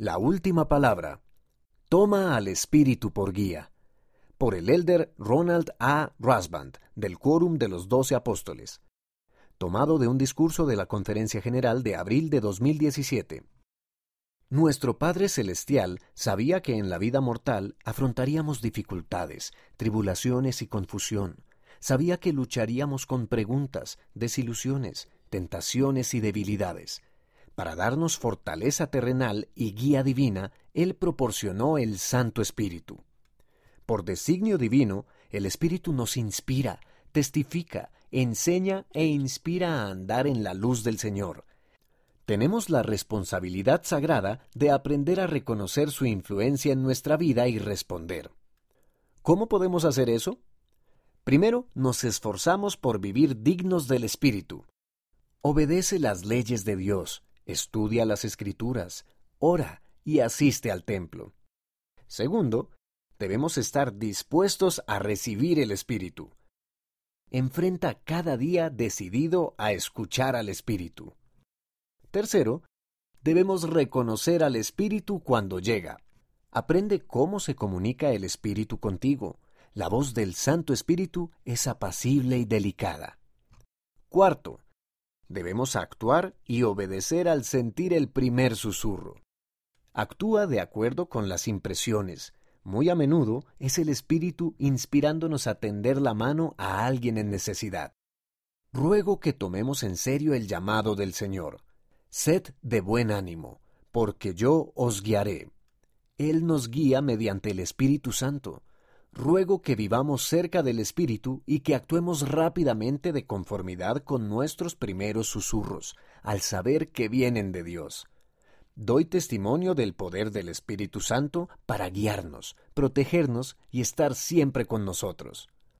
La última palabra. Toma al Espíritu por guía. Por el elder Ronald A. Rasband, del Quórum de los Doce Apóstoles. Tomado de un discurso de la Conferencia General de abril de 2017. Nuestro Padre Celestial sabía que en la vida mortal afrontaríamos dificultades, tribulaciones y confusión. Sabía que lucharíamos con preguntas, desilusiones, tentaciones y debilidades. Para darnos fortaleza terrenal y guía divina, Él proporcionó el Santo Espíritu. Por designio divino, el Espíritu nos inspira, testifica, enseña e inspira a andar en la luz del Señor. Tenemos la responsabilidad sagrada de aprender a reconocer su influencia en nuestra vida y responder. ¿Cómo podemos hacer eso? Primero, nos esforzamos por vivir dignos del Espíritu. Obedece las leyes de Dios, estudia las escrituras, ora y asiste al templo. Segundo, debemos estar dispuestos a recibir el Espíritu. Enfrenta cada día decidido a escuchar al Espíritu. Tercero, debemos reconocer al Espíritu cuando llega. Aprende cómo se comunica el Espíritu contigo. La voz del Santo Espíritu es apacible y delicada. Cuarto, Debemos actuar y obedecer al sentir el primer susurro. Actúa de acuerdo con las impresiones. Muy a menudo es el Espíritu inspirándonos a tender la mano a alguien en necesidad. Ruego que tomemos en serio el llamado del Señor. Sed de buen ánimo, porque yo os guiaré. Él nos guía mediante el Espíritu Santo ruego que vivamos cerca del Espíritu y que actuemos rápidamente de conformidad con nuestros primeros susurros, al saber que vienen de Dios. Doy testimonio del poder del Espíritu Santo para guiarnos, protegernos y estar siempre con nosotros.